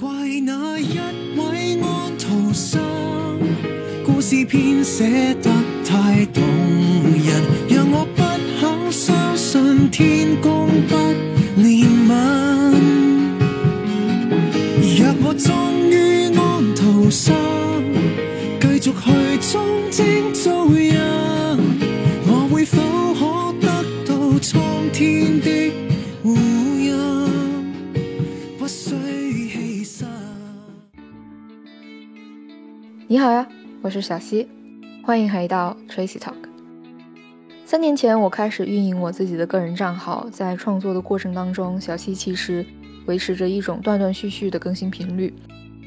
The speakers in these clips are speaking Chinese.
怪那一位安徒生，故事编写得太动人，让我不肯相信天公不怜悯。若我终于安徒生，继续去忠贞做人，我会否可得到苍天的护荫？你好呀，我是小溪，欢迎回到 Tracy Talk。三年前，我开始运营我自己的个人账号，在创作的过程当中，小溪其实维持着一种断断续续的更新频率。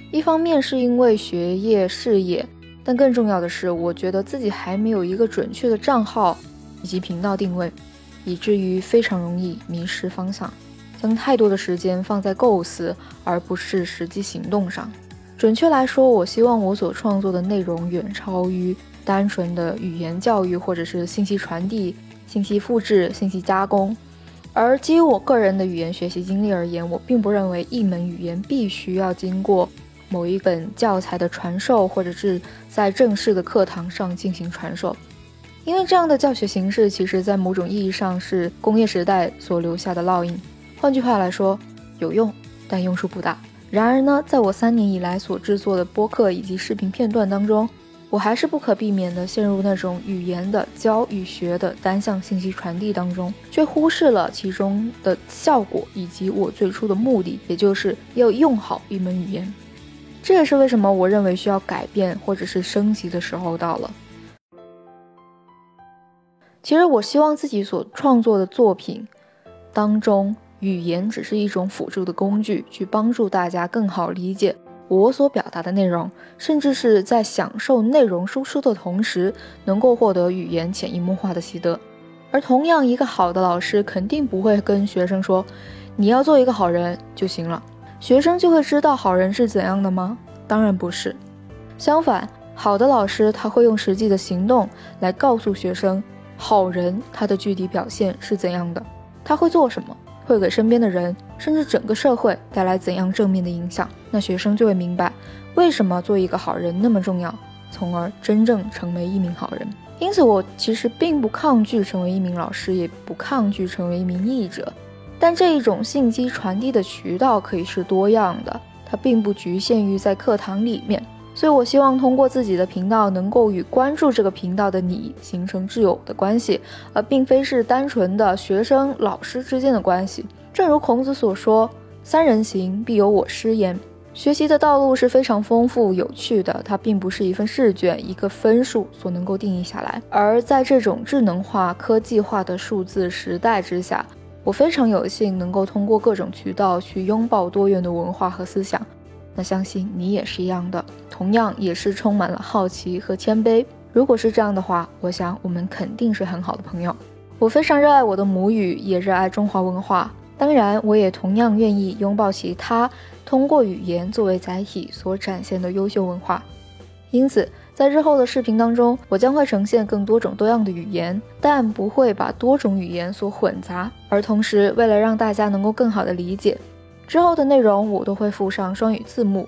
一方面是因为学业、事业，但更重要的是，我觉得自己还没有一个准确的账号以及频道定位，以至于非常容易迷失方向，将太多的时间放在构思，而不是实际行动上。准确来说，我希望我所创作的内容远超于单纯的语言教育，或者是信息传递、信息复制、信息加工。而基于我个人的语言学习经历而言，我并不认为一门语言必须要经过某一本教材的传授，或者是在正式的课堂上进行传授，因为这样的教学形式，其实在某种意义上是工业时代所留下的烙印。换句话来说，有用，但用处不大。然而呢，在我三年以来所制作的播客以及视频片段当中，我还是不可避免地陷入那种语言的教与学的单向信息传递当中，却忽视了其中的效果以及我最初的目的，也就是要用好一门语言。这也是为什么我认为需要改变或者是升级的时候到了。其实我希望自己所创作的作品当中，语言只是一种辅助的工具，去帮助大家更好理解我所表达的内容，甚至是在享受内容输出的同时，能够获得语言潜移默化的习得。而同样，一个好的老师肯定不会跟学生说：“你要做一个好人就行了。”学生就会知道好人是怎样的吗？当然不是。相反，好的老师他会用实际的行动来告诉学生，好人他的具体表现是怎样的，他会做什么。会给身边的人，甚至整个社会带来怎样正面的影响？那学生就会明白，为什么做一个好人那么重要，从而真正成为一名好人。因此，我其实并不抗拒成为一名老师，也不抗拒成为一名译者。但这一种信息传递的渠道可以是多样的，它并不局限于在课堂里面。所以，我希望通过自己的频道，能够与关注这个频道的你形成挚友的关系，而并非是单纯的学生老师之间的关系。正如孔子所说：“三人行，必有我师焉。”学习的道路是非常丰富有趣的，它并不是一份试卷、一个分数所能够定义下来。而在这种智能化、科技化的数字时代之下，我非常有幸能够通过各种渠道去拥抱多元的文化和思想。那相信你也是一样的，同样也是充满了好奇和谦卑。如果是这样的话，我想我们肯定是很好的朋友。我非常热爱我的母语，也热爱中华文化。当然，我也同样愿意拥抱其他通过语言作为载体所展现的优秀文化。因此，在日后的视频当中，我将会呈现更多种多样的语言，但不会把多种语言所混杂。而同时，为了让大家能够更好的理解。之后的内容我都会附上双语字幕，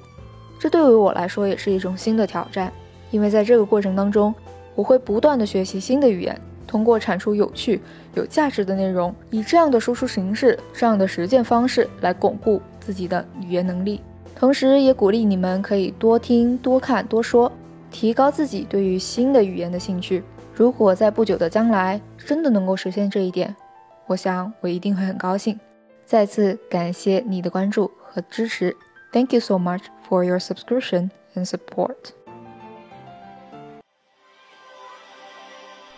这对于我来说也是一种新的挑战，因为在这个过程当中，我会不断的学习新的语言，通过产出有趣、有价值的内容，以这样的输出形式、这样的实践方式来巩固自己的语言能力，同时也鼓励你们可以多听、多看、多说，提高自己对于新的语言的兴趣。如果在不久的将来真的能够实现这一点，我想我一定会很高兴。再次感谢你的关注和支持，Thank you so much for your subscription and support。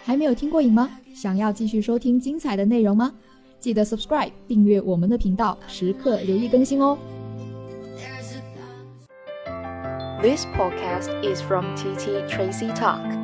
还没有听过瘾吗？想要继续收听精彩的内容吗？记得 subscribe 订阅我们的频道，时刻留意更新哦。This podcast is from TT Tracy Talk.